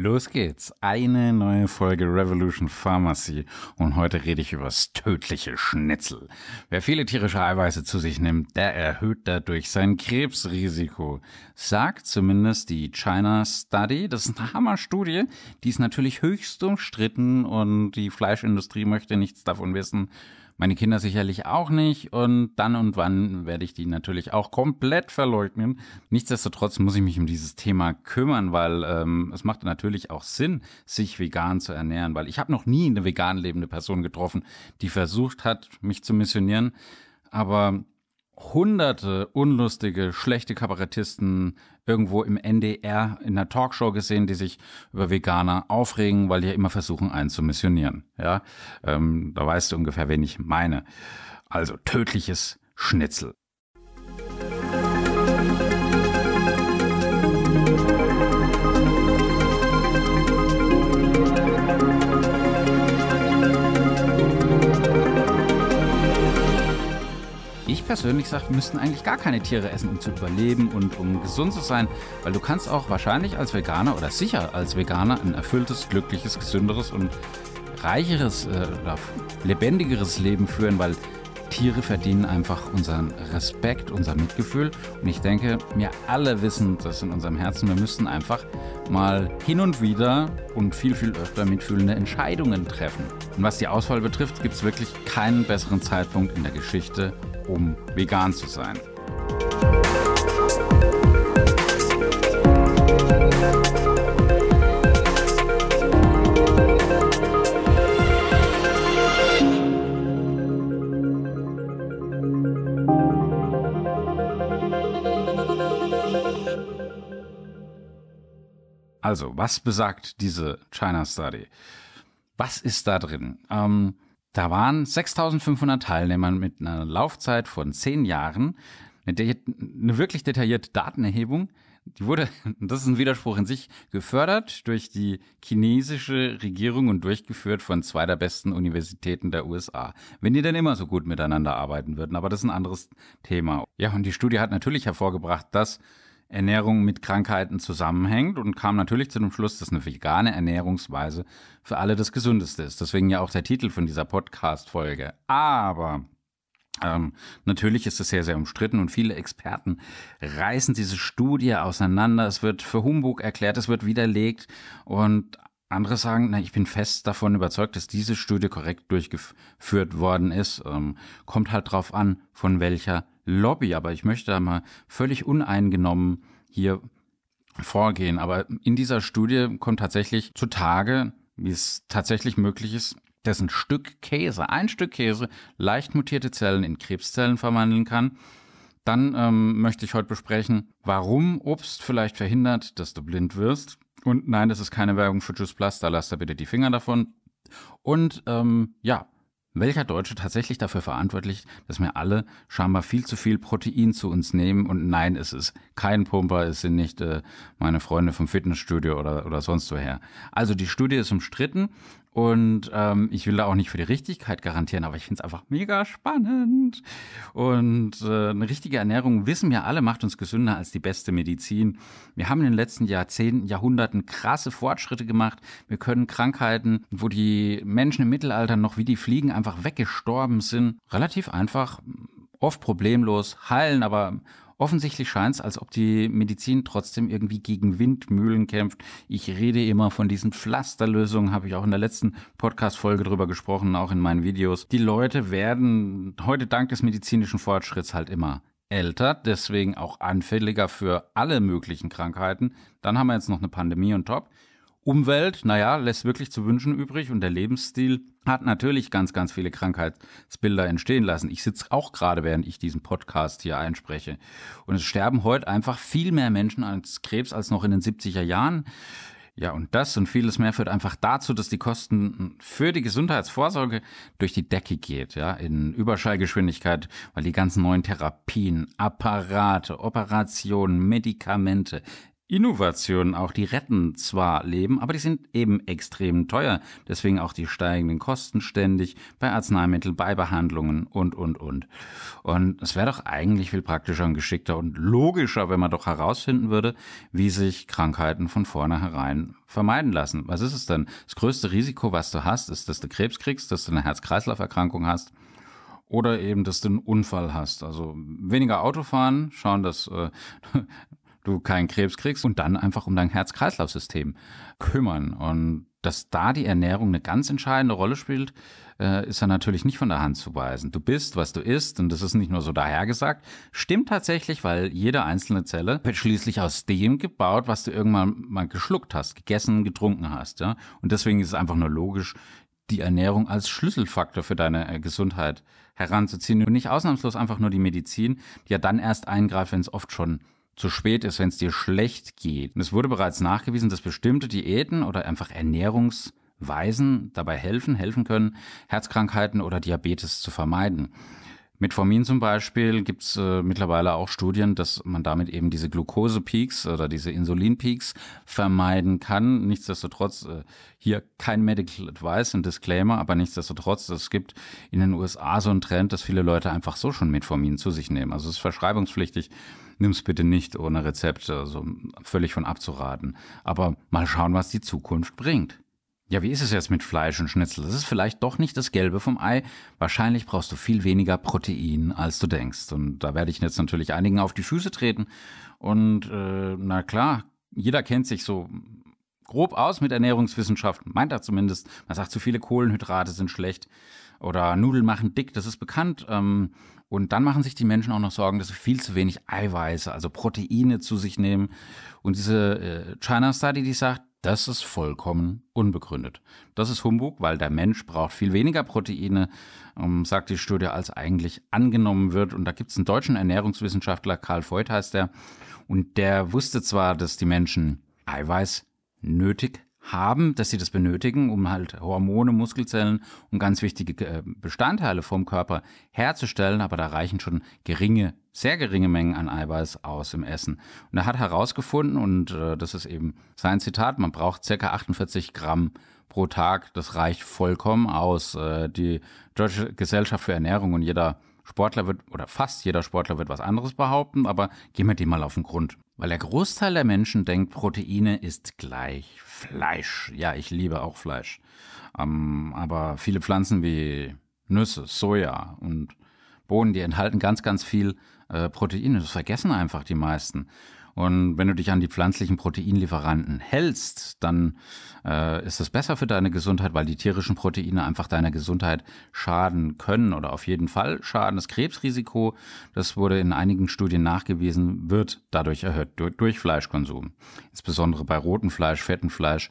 Los geht's. Eine neue Folge Revolution Pharmacy und heute rede ich über das tödliche Schnitzel. Wer viele tierische Eiweiße zu sich nimmt, der erhöht dadurch sein Krebsrisiko. Sagt zumindest die China Study. Das ist eine Hammerstudie. Die ist natürlich höchst umstritten und die Fleischindustrie möchte nichts davon wissen. Meine Kinder sicherlich auch nicht und dann und wann werde ich die natürlich auch komplett verleugnen. Nichtsdestotrotz muss ich mich um dieses Thema kümmern, weil ähm, es macht natürlich auch Sinn, sich vegan zu ernähren, weil ich habe noch nie eine vegan lebende Person getroffen, die versucht hat, mich zu missionieren. Aber hunderte unlustige, schlechte Kabarettisten irgendwo im NDR in einer Talkshow gesehen, die sich über Veganer aufregen, weil die ja immer versuchen, einen zu missionieren. Ja, ähm, da weißt du ungefähr, wen ich meine. Also tödliches Schnitzel. Persönlich sage, müssten eigentlich gar keine Tiere essen, um zu überleben und um gesund zu sein, weil du kannst auch wahrscheinlich als Veganer oder sicher als Veganer ein erfülltes, glückliches, gesünderes und reicheres, äh, lebendigeres Leben führen, weil Tiere verdienen einfach unseren Respekt, unser Mitgefühl. Und ich denke, wir alle wissen das in unserem Herzen. Wir müssten einfach mal hin und wieder und viel, viel öfter mitfühlende Entscheidungen treffen. Und was die Auswahl betrifft, gibt es wirklich keinen besseren Zeitpunkt in der Geschichte um vegan zu sein. Also, was besagt diese China Study? Was ist da drin? Ähm, da waren 6500 Teilnehmer mit einer Laufzeit von zehn Jahren, eine, eine wirklich detaillierte Datenerhebung. Die wurde, das ist ein Widerspruch in sich, gefördert durch die chinesische Regierung und durchgeführt von zwei der besten Universitäten der USA. Wenn die denn immer so gut miteinander arbeiten würden, aber das ist ein anderes Thema. Ja, und die Studie hat natürlich hervorgebracht, dass Ernährung mit Krankheiten zusammenhängt und kam natürlich zu dem Schluss, dass eine vegane Ernährungsweise für alle das Gesündeste ist. Deswegen ja auch der Titel von dieser Podcast-Folge. Aber ähm, natürlich ist es sehr, sehr umstritten und viele Experten reißen diese Studie auseinander. Es wird für Humbug erklärt, es wird widerlegt und andere sagen, na, ich bin fest davon überzeugt, dass diese Studie korrekt durchgeführt worden ist. Ähm, kommt halt drauf an, von welcher Lobby. Aber ich möchte da mal völlig uneingenommen hier vorgehen. Aber in dieser Studie kommt tatsächlich zutage, wie es tatsächlich möglich ist, dass ein Stück Käse, ein Stück Käse, leicht mutierte Zellen in Krebszellen verwandeln kann. Dann ähm, möchte ich heute besprechen, warum Obst vielleicht verhindert, dass du blind wirst. Und nein, das ist keine Werbung für Juice Plus, da lasst da bitte die Finger davon. Und ähm, ja, welcher Deutsche tatsächlich dafür verantwortlich, dass wir alle scheinbar viel zu viel Protein zu uns nehmen? Und nein, es ist kein Pumper, es sind nicht äh, meine Freunde vom Fitnessstudio oder, oder sonst woher. Also die Studie ist umstritten und ähm, ich will da auch nicht für die Richtigkeit garantieren, aber ich finde es einfach mega spannend. Und äh, eine richtige Ernährung, wissen wir alle, macht uns gesünder als die beste Medizin. Wir haben in den letzten Jahrzehnten, Jahrhunderten krasse Fortschritte gemacht. Wir können Krankheiten, wo die Menschen im Mittelalter noch wie die Fliegen einfach weggestorben sind, relativ einfach, oft problemlos heilen, aber Offensichtlich scheint es, als ob die Medizin trotzdem irgendwie gegen Windmühlen kämpft. Ich rede immer von diesen Pflasterlösungen, habe ich auch in der letzten Podcast-Folge drüber gesprochen, auch in meinen Videos. Die Leute werden heute dank des medizinischen Fortschritts halt immer älter, deswegen auch anfälliger für alle möglichen Krankheiten. Dann haben wir jetzt noch eine Pandemie und top. Umwelt, naja, lässt wirklich zu wünschen übrig und der Lebensstil hat natürlich ganz, ganz viele Krankheitsbilder entstehen lassen. Ich sitze auch gerade, während ich diesen Podcast hier einspreche. Und es sterben heute einfach viel mehr Menschen als Krebs als noch in den 70er Jahren. Ja, und das und vieles mehr führt einfach dazu, dass die Kosten für die Gesundheitsvorsorge durch die Decke geht, ja, in Überschallgeschwindigkeit, weil die ganzen neuen Therapien, Apparate, Operationen, Medikamente, Innovationen auch, die retten zwar Leben, aber die sind eben extrem teuer. Deswegen auch die steigenden Kosten ständig bei Arzneimitteln, bei Behandlungen und, und, und. Und es wäre doch eigentlich viel praktischer und geschickter und logischer, wenn man doch herausfinden würde, wie sich Krankheiten von vornherein vermeiden lassen. Was ist es denn? Das größte Risiko, was du hast, ist, dass du Krebs kriegst, dass du eine Herz-Kreislauf-Erkrankung hast oder eben, dass du einen Unfall hast. Also weniger Autofahren, schauen, dass äh, du keinen Krebs kriegst und dann einfach um dein Herz-Kreislauf-System kümmern. Und dass da die Ernährung eine ganz entscheidende Rolle spielt, äh, ist ja natürlich nicht von der Hand zu weisen. Du bist, was du isst, und das ist nicht nur so dahergesagt, stimmt tatsächlich, weil jede einzelne Zelle wird schließlich aus dem gebaut, was du irgendwann mal geschluckt hast, gegessen, getrunken hast. Ja? Und deswegen ist es einfach nur logisch, die Ernährung als Schlüsselfaktor für deine äh, Gesundheit heranzuziehen und nicht ausnahmslos einfach nur die Medizin, die ja dann erst eingreift, wenn es oft schon zu spät ist, wenn es dir schlecht geht. Und es wurde bereits nachgewiesen, dass bestimmte Diäten oder einfach Ernährungsweisen dabei helfen, helfen können, Herzkrankheiten oder Diabetes zu vermeiden. Metformin zum Beispiel gibt es äh, mittlerweile auch Studien, dass man damit eben diese Glukosepeaks oder diese Insulinpeaks vermeiden kann. Nichtsdestotrotz äh, hier kein Medical Advice, ein Disclaimer, aber nichtsdestotrotz, es gibt in den USA so einen Trend, dass viele Leute einfach so schon Metformin zu sich nehmen. Also es ist verschreibungspflichtig. Nimm's bitte nicht ohne Rezept, also völlig von abzuraten. Aber mal schauen, was die Zukunft bringt. Ja, wie ist es jetzt mit Fleisch und Schnitzel? Das ist vielleicht doch nicht das Gelbe vom Ei. Wahrscheinlich brauchst du viel weniger Protein, als du denkst. Und da werde ich jetzt natürlich einigen auf die Füße treten. Und äh, na klar, jeder kennt sich so grob aus mit Ernährungswissenschaft, meint er zumindest. Man sagt, zu viele Kohlenhydrate sind schlecht oder Nudeln machen dick, das ist bekannt. Ähm, und dann machen sich die Menschen auch noch Sorgen, dass sie viel zu wenig Eiweiße, also Proteine zu sich nehmen. Und diese äh, China Study, die sagt, das ist vollkommen unbegründet. Das ist Humbug, weil der Mensch braucht viel weniger Proteine, ähm, sagt die Studie, als eigentlich angenommen wird. Und da gibt es einen deutschen Ernährungswissenschaftler, Karl Voigt heißt der, und der wusste zwar, dass die Menschen Eiweiß nötig haben, dass sie das benötigen, um halt Hormone, Muskelzellen und ganz wichtige äh, Bestandteile vom Körper herzustellen, aber da reichen schon geringe, sehr geringe Mengen an Eiweiß aus im Essen. Und er hat herausgefunden, und äh, das ist eben sein Zitat, man braucht circa 48 Gramm pro Tag, das reicht vollkommen aus. Äh, die Deutsche Gesellschaft für Ernährung und jeder Sportler wird, oder fast jeder Sportler wird was anderes behaupten, aber gehen wir dem mal auf den Grund. Weil der Großteil der Menschen denkt, Proteine ist gleich Fleisch. Ja, ich liebe auch Fleisch. Ähm, aber viele Pflanzen wie Nüsse, Soja und Bohnen, die enthalten ganz, ganz viel äh, Proteine. Das vergessen einfach die meisten. Und wenn du dich an die pflanzlichen Proteinlieferanten hältst, dann äh, ist es besser für deine Gesundheit, weil die tierischen Proteine einfach deiner Gesundheit schaden können oder auf jeden Fall schaden. Das Krebsrisiko, das wurde in einigen Studien nachgewiesen, wird dadurch erhöht durch, durch Fleischkonsum. Insbesondere bei rotem Fleisch, fettem Fleisch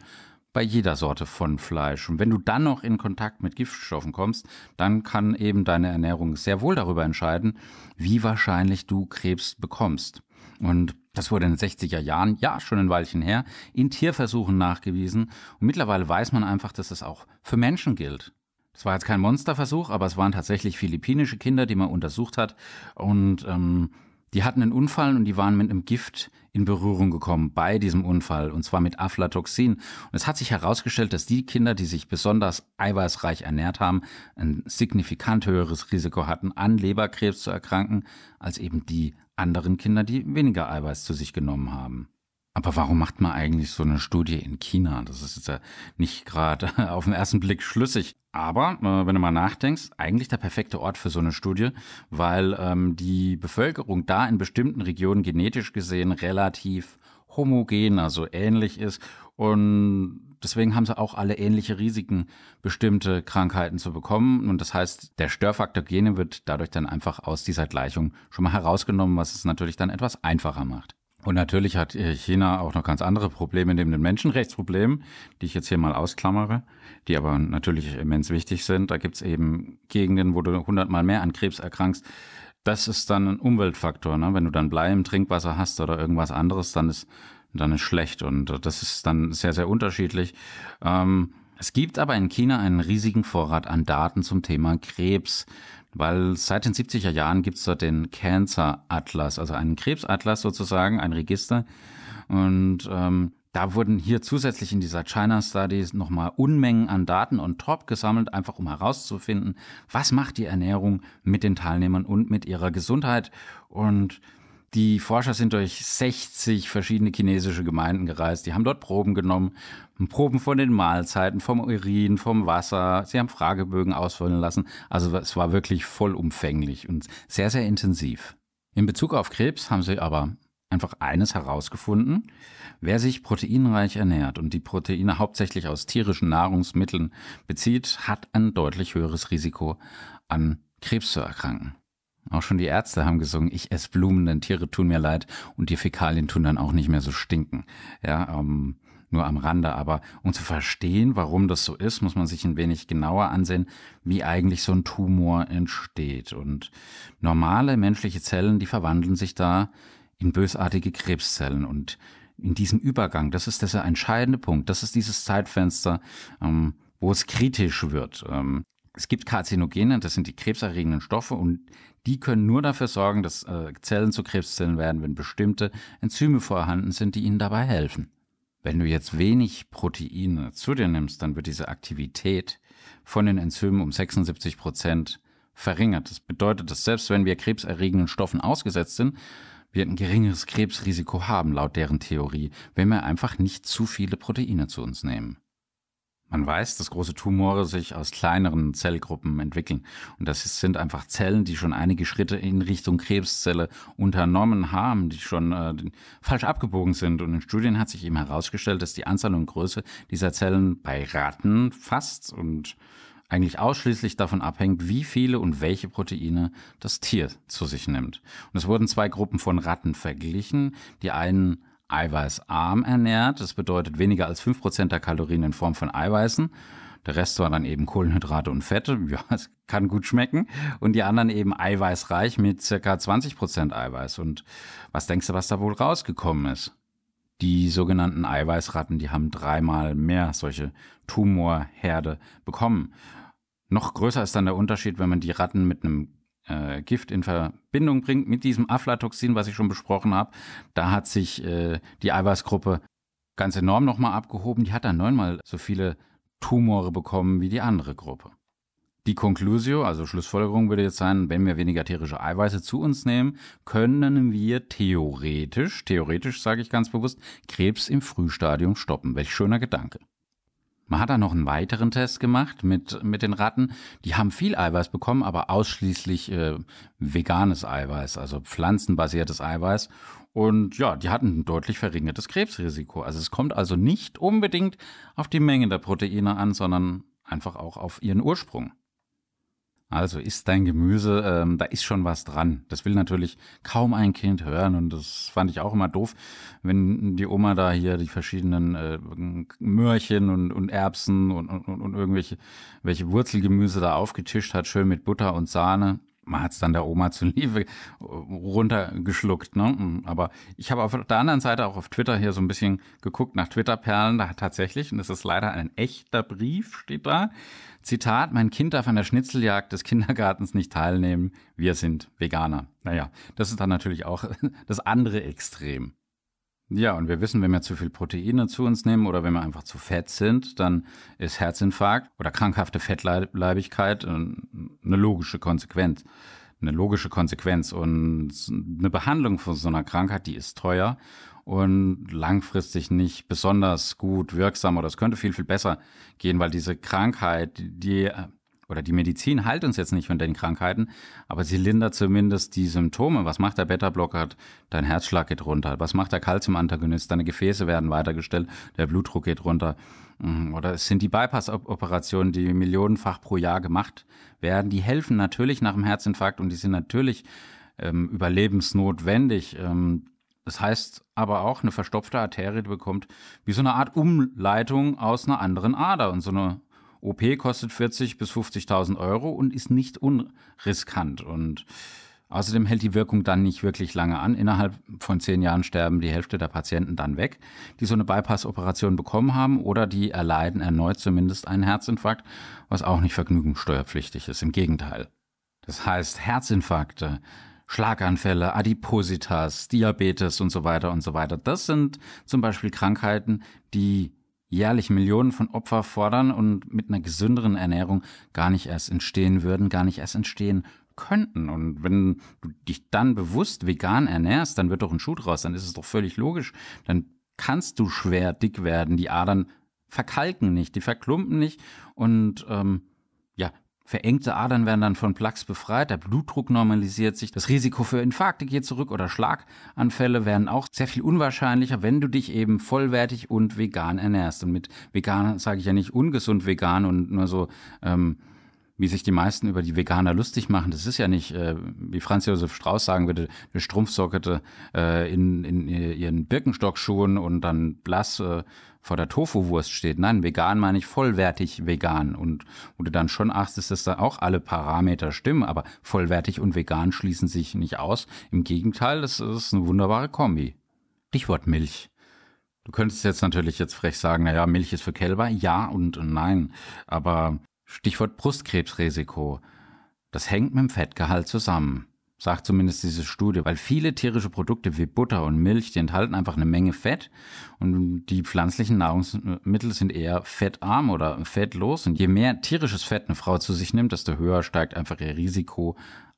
bei jeder Sorte von Fleisch. Und wenn du dann noch in Kontakt mit Giftstoffen kommst, dann kann eben deine Ernährung sehr wohl darüber entscheiden, wie wahrscheinlich du Krebs bekommst. Und das wurde in den 60er Jahren, ja, schon ein Weilchen her, in Tierversuchen nachgewiesen. Und mittlerweile weiß man einfach, dass es auch für Menschen gilt. Das war jetzt kein Monsterversuch, aber es waren tatsächlich philippinische Kinder, die man untersucht hat. Und ähm, die hatten einen Unfall und die waren mit einem Gift in Berührung gekommen bei diesem Unfall, und zwar mit Aflatoxin. Und es hat sich herausgestellt, dass die Kinder, die sich besonders eiweißreich ernährt haben, ein signifikant höheres Risiko hatten, an Leberkrebs zu erkranken, als eben die anderen Kinder, die weniger Eiweiß zu sich genommen haben. Aber warum macht man eigentlich so eine Studie in China? Das ist jetzt ja nicht gerade auf den ersten Blick schlüssig. Aber äh, wenn du mal nachdenkst, eigentlich der perfekte Ort für so eine Studie, weil ähm, die Bevölkerung da in bestimmten Regionen genetisch gesehen relativ homogen, also ähnlich ist. Und deswegen haben sie auch alle ähnliche Risiken, bestimmte Krankheiten zu bekommen. Und das heißt, der Störfaktor Gene wird dadurch dann einfach aus dieser Gleichung schon mal herausgenommen, was es natürlich dann etwas einfacher macht. Und natürlich hat China auch noch ganz andere Probleme neben den Menschenrechtsproblemen, die ich jetzt hier mal ausklammere, die aber natürlich immens wichtig sind. Da gibt's eben Gegenden, wo du hundertmal mehr an Krebs erkrankst. Das ist dann ein Umweltfaktor. Ne? Wenn du dann Blei im Trinkwasser hast oder irgendwas anderes, dann ist dann ist schlecht. Und das ist dann sehr, sehr unterschiedlich. Ähm, Es gibt aber in China einen riesigen Vorrat an Daten zum Thema Krebs, weil seit den 70er Jahren gibt es dort den Cancer Atlas, also einen Krebsatlas sozusagen, ein Register. Und ähm, da wurden hier zusätzlich in dieser China Studies nochmal Unmengen an Daten on top gesammelt, einfach um herauszufinden, was macht die Ernährung mit den Teilnehmern und mit ihrer Gesundheit. Und die Forscher sind durch 60 verschiedene chinesische Gemeinden gereist. Die haben dort Proben genommen, Proben von den Mahlzeiten, vom Urin, vom Wasser. Sie haben Fragebögen ausfüllen lassen. Also es war wirklich vollumfänglich und sehr, sehr intensiv. In Bezug auf Krebs haben sie aber einfach eines herausgefunden. Wer sich proteinreich ernährt und die Proteine hauptsächlich aus tierischen Nahrungsmitteln bezieht, hat ein deutlich höheres Risiko an Krebs zu erkranken. Auch schon die Ärzte haben gesungen, ich esse Blumen, denn Tiere tun mir leid und die Fäkalien tun dann auch nicht mehr so stinken. Ja, ähm, nur am Rande. Aber um zu verstehen, warum das so ist, muss man sich ein wenig genauer ansehen, wie eigentlich so ein Tumor entsteht. Und normale menschliche Zellen, die verwandeln sich da in bösartige Krebszellen. Und in diesem Übergang, das ist der entscheidende Punkt, das ist dieses Zeitfenster, ähm, wo es kritisch wird. Ähm, es gibt Karzinogene, das sind die krebserregenden Stoffe und die können nur dafür sorgen, dass äh, Zellen zu Krebszellen werden, wenn bestimmte Enzyme vorhanden sind, die ihnen dabei helfen. Wenn du jetzt wenig Proteine zu dir nimmst, dann wird diese Aktivität von den Enzymen um 76 Prozent verringert. Das bedeutet, dass selbst wenn wir krebserregenden Stoffen ausgesetzt sind, wir ein geringeres Krebsrisiko haben, laut deren Theorie, wenn wir einfach nicht zu viele Proteine zu uns nehmen. Man weiß, dass große Tumore sich aus kleineren Zellgruppen entwickeln. Und das sind einfach Zellen, die schon einige Schritte in Richtung Krebszelle unternommen haben, die schon äh, falsch abgebogen sind. Und in Studien hat sich eben herausgestellt, dass die Anzahl und Größe dieser Zellen bei Ratten fast und eigentlich ausschließlich davon abhängt, wie viele und welche Proteine das Tier zu sich nimmt. Und es wurden zwei Gruppen von Ratten verglichen. Die einen eiweißarm ernährt. Das bedeutet weniger als 5% der Kalorien in Form von Eiweißen. Der Rest war dann eben Kohlenhydrate und Fette. Ja, es kann gut schmecken. Und die anderen eben eiweißreich mit circa 20% Eiweiß. Und was denkst du, was da wohl rausgekommen ist? Die sogenannten Eiweißratten, die haben dreimal mehr solche Tumorherde bekommen. Noch größer ist dann der Unterschied, wenn man die Ratten mit einem äh, Gift in Verbindung bringt mit diesem Aflatoxin, was ich schon besprochen habe. Da hat sich äh, die Eiweißgruppe ganz enorm nochmal abgehoben. Die hat dann neunmal so viele Tumore bekommen wie die andere Gruppe. Die Conclusio, also Schlussfolgerung würde jetzt sein, wenn wir weniger tierische Eiweiße zu uns nehmen, können wir theoretisch, theoretisch sage ich ganz bewusst, Krebs im Frühstadium stoppen. Welch schöner Gedanke. Man hat dann noch einen weiteren Test gemacht mit, mit den Ratten. Die haben viel Eiweiß bekommen, aber ausschließlich äh, veganes Eiweiß, also pflanzenbasiertes Eiweiß. Und ja, die hatten ein deutlich verringertes Krebsrisiko. Also es kommt also nicht unbedingt auf die Menge der Proteine an, sondern einfach auch auf ihren Ursprung. Also isst dein Gemüse, ähm, da ist schon was dran. Das will natürlich kaum ein Kind hören und das fand ich auch immer doof, wenn die Oma da hier die verschiedenen äh, Möhrchen und, und Erbsen und, und, und irgendwelche welche Wurzelgemüse da aufgetischt hat, schön mit Butter und Sahne man hat es dann der Oma zuliebe runtergeschluckt. Ne? Aber ich habe auf der anderen Seite auch auf Twitter hier so ein bisschen geguckt nach Twitter-Perlen. Da hat tatsächlich, und das ist leider ein echter Brief, steht da. Zitat, mein Kind darf an der Schnitzeljagd des Kindergartens nicht teilnehmen. Wir sind Veganer. Naja, das ist dann natürlich auch das andere Extrem. Ja, und wir wissen, wenn wir zu viel Proteine zu uns nehmen oder wenn wir einfach zu fett sind, dann ist Herzinfarkt oder krankhafte Fettleibigkeit eine logische Konsequenz. Eine logische Konsequenz. Und eine Behandlung von so einer Krankheit, die ist teuer und langfristig nicht besonders gut wirksam oder es könnte viel, viel besser gehen, weil diese Krankheit, die oder die Medizin heilt uns jetzt nicht von den Krankheiten, aber sie lindert zumindest die Symptome. Was macht der Beta-Blocker? Dein Herzschlag geht runter. Was macht der Calcium-Antagonist? Deine Gefäße werden weitergestellt, der Blutdruck geht runter. Mhm. Oder es sind die Bypass-Operationen, die millionenfach pro Jahr gemacht werden. Die helfen natürlich nach dem Herzinfarkt und die sind natürlich ähm, überlebensnotwendig. Ähm, das heißt aber auch, eine verstopfte Arterie bekommt wie so eine Art Umleitung aus einer anderen Ader. Und so eine OP kostet 40.000 bis 50.000 Euro und ist nicht unriskant. Und Außerdem hält die Wirkung dann nicht wirklich lange an. Innerhalb von zehn Jahren sterben die Hälfte der Patienten dann weg, die so eine Bypass-Operation bekommen haben oder die erleiden erneut zumindest einen Herzinfarkt, was auch nicht vergnügungssteuerpflichtig ist. Im Gegenteil. Das heißt, Herzinfarkte, Schlaganfälle, Adipositas, Diabetes und so weiter und so weiter. Das sind zum Beispiel Krankheiten, die jährlich Millionen von Opfer fordern und mit einer gesünderen Ernährung gar nicht erst entstehen würden, gar nicht erst entstehen könnten. Und wenn du dich dann bewusst vegan ernährst, dann wird doch ein Schuh draus, dann ist es doch völlig logisch. Dann kannst du schwer dick werden. Die Adern verkalken nicht, die verklumpen nicht und ähm, ja, verengte Adern werden dann von Plaques befreit, der Blutdruck normalisiert sich, das Risiko für Infarkte geht zurück oder Schlaganfälle werden auch sehr viel unwahrscheinlicher, wenn du dich eben vollwertig und vegan ernährst. Und mit vegan sage ich ja nicht ungesund vegan und nur so ähm, wie sich die meisten über die Veganer lustig machen. Das ist ja nicht, äh, wie Franz Josef Strauß sagen würde, eine Strumpfsocke äh, in, in ihren Birkenstockschuhen und dann blass äh, vor der Tofu-Wurst steht. Nein, vegan meine ich vollwertig vegan. Und wo du dann schon achtest, dass da auch alle Parameter stimmen, aber vollwertig und vegan schließen sich nicht aus. Im Gegenteil, das ist eine wunderbare Kombi. Stichwort Milch. Du könntest jetzt natürlich jetzt frech sagen, naja, Milch ist für Kälber. Ja und nein. Aber Stichwort Brustkrebsrisiko. Das hängt mit dem Fettgehalt zusammen, sagt zumindest diese Studie, weil viele tierische Produkte wie Butter und Milch, die enthalten einfach eine Menge Fett und die pflanzlichen Nahrungsmittel sind eher fettarm oder fettlos und je mehr tierisches Fett eine Frau zu sich nimmt, desto höher steigt einfach ihr Risiko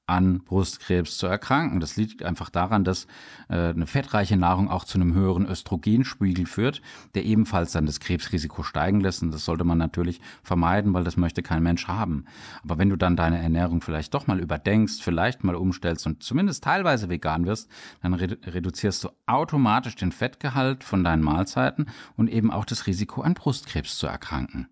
an Brustkrebs zu erkranken. Das liegt einfach daran, dass äh, eine fettreiche Nahrung auch zu einem höheren Östrogenspiegel führt, der ebenfalls dann das Krebsrisiko steigen lässt. Und das sollte man natürlich vermeiden, weil das möchte kein Mensch haben. Aber wenn du dann deine Ernährung vielleicht doch mal überdenkst, vielleicht mal umstellst und zumindest teilweise vegan wirst, dann redu reduzierst du automatisch den Fettgehalt von deinen Mahlzeiten und eben auch das Risiko an Brustkrebs zu erkranken.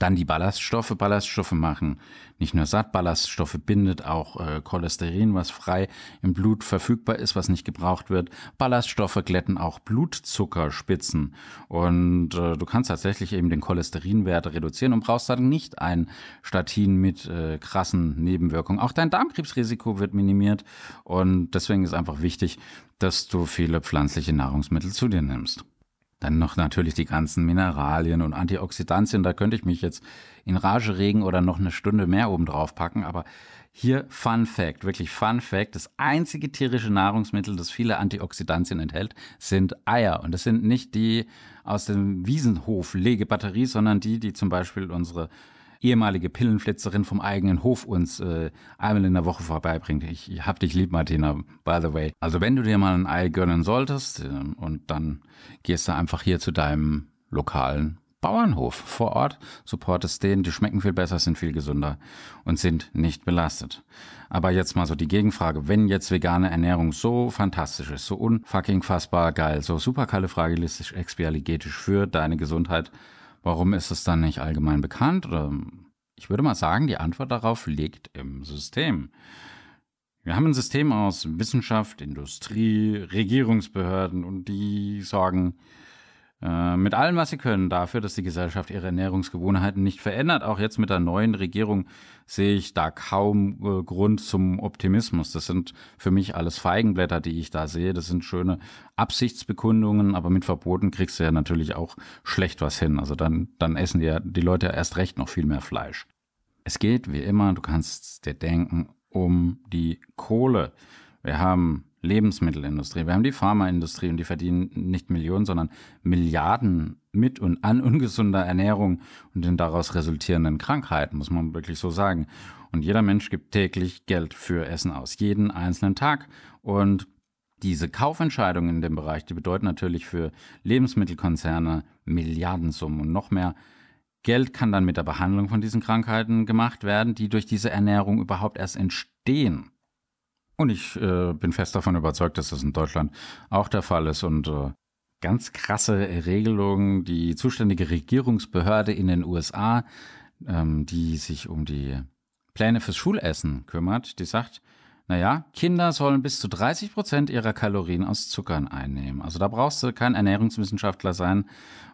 Dann die Ballaststoffe. Ballaststoffe machen nicht nur satt, Ballaststoffe bindet auch äh, Cholesterin, was frei im Blut verfügbar ist, was nicht gebraucht wird. Ballaststoffe glätten auch Blutzuckerspitzen. Und äh, du kannst tatsächlich eben den Cholesterinwert reduzieren und brauchst dann nicht ein Statin mit äh, krassen Nebenwirkungen. Auch dein Darmkrebsrisiko wird minimiert. Und deswegen ist einfach wichtig, dass du viele pflanzliche Nahrungsmittel zu dir nimmst. Dann noch natürlich die ganzen Mineralien und Antioxidantien. Da könnte ich mich jetzt in Rage regen oder noch eine Stunde mehr oben drauf packen. Aber hier Fun Fact, wirklich Fun Fact. Das einzige tierische Nahrungsmittel, das viele Antioxidantien enthält, sind Eier. Und das sind nicht die aus dem Wiesenhof Legebatterie, sondern die, die zum Beispiel unsere ehemalige Pillenflitzerin vom eigenen Hof uns äh, einmal in der Woche vorbeibringt. Ich, ich hab dich lieb, Martina, by the way. Also wenn du dir mal ein Ei gönnen solltest äh, und dann gehst du einfach hier zu deinem lokalen Bauernhof vor Ort, supportest den, die schmecken viel besser, sind viel gesünder und sind nicht belastet. Aber jetzt mal so die Gegenfrage, wenn jetzt vegane Ernährung so fantastisch ist, so unfucking fassbar geil, so super kalifragilistisch expialigetisch für deine Gesundheit, Warum ist es dann nicht allgemein bekannt? Oder ich würde mal sagen, die Antwort darauf liegt im System. Wir haben ein System aus Wissenschaft, Industrie, Regierungsbehörden und die sorgen mit allem, was sie können, dafür, dass die Gesellschaft ihre Ernährungsgewohnheiten nicht verändert. Auch jetzt mit der neuen Regierung sehe ich da kaum äh, Grund zum Optimismus. Das sind für mich alles Feigenblätter, die ich da sehe. Das sind schöne Absichtsbekundungen, aber mit Verboten kriegst du ja natürlich auch schlecht was hin. Also dann, dann essen die, die Leute erst recht noch viel mehr Fleisch. Es geht wie immer, du kannst dir denken, um die Kohle. Wir haben Lebensmittelindustrie, wir haben die Pharmaindustrie und die verdienen nicht Millionen, sondern Milliarden mit und an ungesunder Ernährung und den daraus resultierenden Krankheiten, muss man wirklich so sagen. Und jeder Mensch gibt täglich Geld für Essen aus, jeden einzelnen Tag. Und diese Kaufentscheidungen in dem Bereich, die bedeuten natürlich für Lebensmittelkonzerne Milliardensummen und noch mehr. Geld kann dann mit der Behandlung von diesen Krankheiten gemacht werden, die durch diese Ernährung überhaupt erst entstehen. Und ich äh, bin fest davon überzeugt, dass das in Deutschland auch der Fall ist und äh, ganz krasse Regelungen. Die zuständige Regierungsbehörde in den USA, ähm, die sich um die Pläne fürs Schulessen kümmert, die sagt, naja, Kinder sollen bis zu 30 Prozent ihrer Kalorien aus Zuckern einnehmen. Also da brauchst du kein Ernährungswissenschaftler sein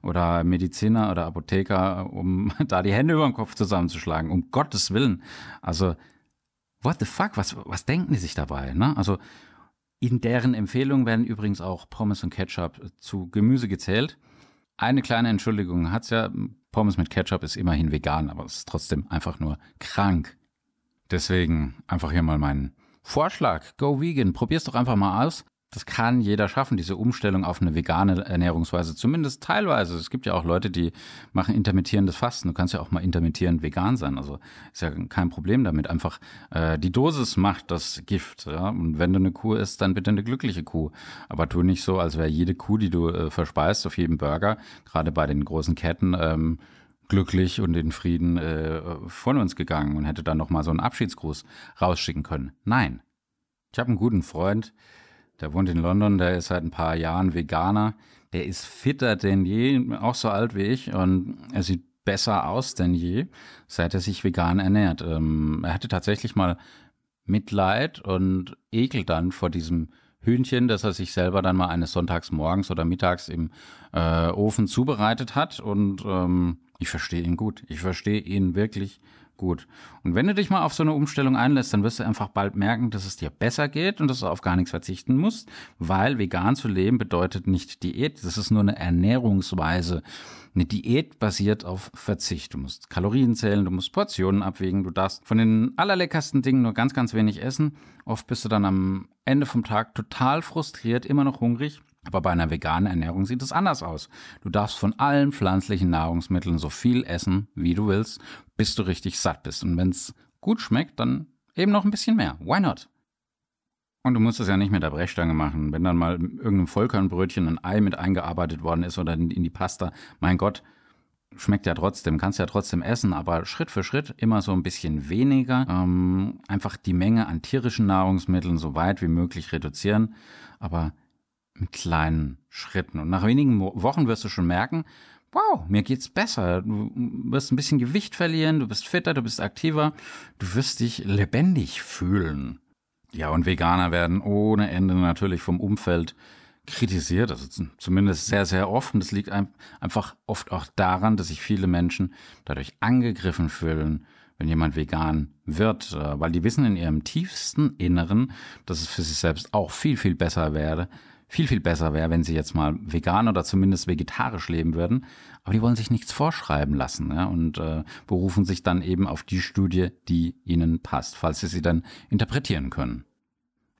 oder Mediziner oder Apotheker, um da die Hände über den Kopf zusammenzuschlagen. Um Gottes Willen. Also what the fuck, was, was denken die sich dabei? Ne? Also in deren Empfehlung werden übrigens auch Pommes und Ketchup zu Gemüse gezählt. Eine kleine Entschuldigung hat's ja, Pommes mit Ketchup ist immerhin vegan, aber es ist trotzdem einfach nur krank. Deswegen einfach hier mal mein Vorschlag. Go vegan. Probier's doch einfach mal aus das kann jeder schaffen, diese Umstellung auf eine vegane Ernährungsweise, zumindest teilweise. Es gibt ja auch Leute, die machen intermittierendes Fasten. Du kannst ja auch mal intermittierend vegan sein. Also ist ja kein Problem damit. Einfach äh, die Dosis macht das Gift. Ja? Und wenn du eine Kuh isst, dann bitte eine glückliche Kuh. Aber tu nicht so, als wäre jede Kuh, die du äh, verspeist auf jedem Burger, gerade bei den großen Ketten, ähm, glücklich und in Frieden äh, von uns gegangen und hätte dann noch mal so einen Abschiedsgruß rausschicken können. Nein. Ich habe einen guten Freund, der wohnt in London, der ist seit ein paar Jahren Veganer. Der ist fitter denn je, auch so alt wie ich. Und er sieht besser aus denn je, seit er sich vegan ernährt. Ähm, er hatte tatsächlich mal Mitleid und Ekel dann vor diesem Hühnchen, das er sich selber dann mal eines Sonntags morgens oder mittags im äh, Ofen zubereitet hat. Und ähm, ich verstehe ihn gut. Ich verstehe ihn wirklich gut. Und wenn du dich mal auf so eine Umstellung einlässt, dann wirst du einfach bald merken, dass es dir besser geht und dass du auf gar nichts verzichten musst, weil vegan zu leben bedeutet nicht Diät, das ist nur eine Ernährungsweise. Eine Diät basiert auf Verzicht. Du musst Kalorien zählen, du musst Portionen abwägen, du darfst von den allerleckersten Dingen nur ganz, ganz wenig essen. Oft bist du dann am Ende vom Tag total frustriert, immer noch hungrig aber bei einer veganen Ernährung sieht es anders aus. Du darfst von allen pflanzlichen Nahrungsmitteln so viel essen, wie du willst, bis du richtig satt bist. Und wenn es gut schmeckt, dann eben noch ein bisschen mehr. Why not? Und du musst es ja nicht mit der Brechstange machen. Wenn dann mal irgendeinem Vollkornbrötchen ein Ei mit eingearbeitet worden ist oder in die Pasta, mein Gott, schmeckt ja trotzdem, kannst ja trotzdem essen, aber Schritt für Schritt immer so ein bisschen weniger. Ähm, einfach die Menge an tierischen Nahrungsmitteln so weit wie möglich reduzieren. Aber in kleinen Schritten. Und nach wenigen Wochen wirst du schon merken, wow, mir geht's besser. Du wirst ein bisschen Gewicht verlieren, du bist fitter, du bist aktiver, du wirst dich lebendig fühlen. Ja, und Veganer werden ohne Ende natürlich vom Umfeld kritisiert, also zumindest sehr, sehr oft. Und das liegt einfach oft auch daran, dass sich viele Menschen dadurch angegriffen fühlen, wenn jemand vegan wird, äh, weil die wissen in ihrem tiefsten Inneren, dass es für sich selbst auch viel, viel besser wäre, viel, viel besser wäre, wenn sie jetzt mal vegan oder zumindest vegetarisch leben würden. Aber die wollen sich nichts vorschreiben lassen ja, und äh, berufen sich dann eben auf die Studie, die ihnen passt, falls sie sie dann interpretieren können.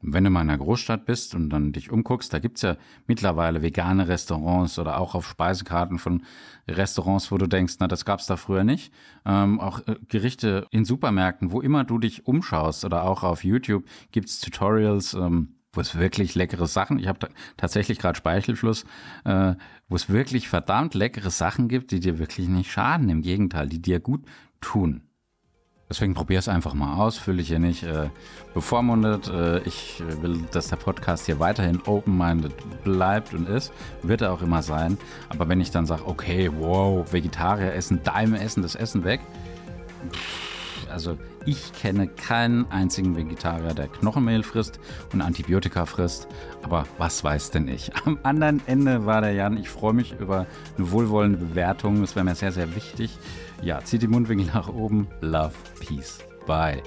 wenn du mal in einer Großstadt bist und dann dich umguckst, da gibt's ja mittlerweile vegane Restaurants oder auch auf Speisekarten von Restaurants, wo du denkst, na, das gab's da früher nicht. Ähm, auch äh, Gerichte in Supermärkten, wo immer du dich umschaust oder auch auf YouTube gibt's Tutorials, ähm, wo es wirklich leckere Sachen, ich habe tatsächlich gerade Speichelfluss, äh, wo es wirklich verdammt leckere Sachen gibt, die dir wirklich nicht schaden, im Gegenteil, die dir gut tun. Deswegen probier es einfach mal aus, fühle ich hier nicht äh, bevormundet. Äh, ich will, dass der Podcast hier weiterhin open-minded bleibt und ist. Wird er auch immer sein. Aber wenn ich dann sage, okay, wow, Vegetarier essen, Daime essen das Essen weg. Also ich kenne keinen einzigen Vegetarier, der Knochenmehl frisst und Antibiotika frisst. Aber was weiß denn ich? Am anderen Ende war der Jan. Ich freue mich über eine wohlwollende Bewertung. Das wäre mir sehr, sehr wichtig. Ja, zieht die Mundwinkel nach oben. Love, Peace. Bye.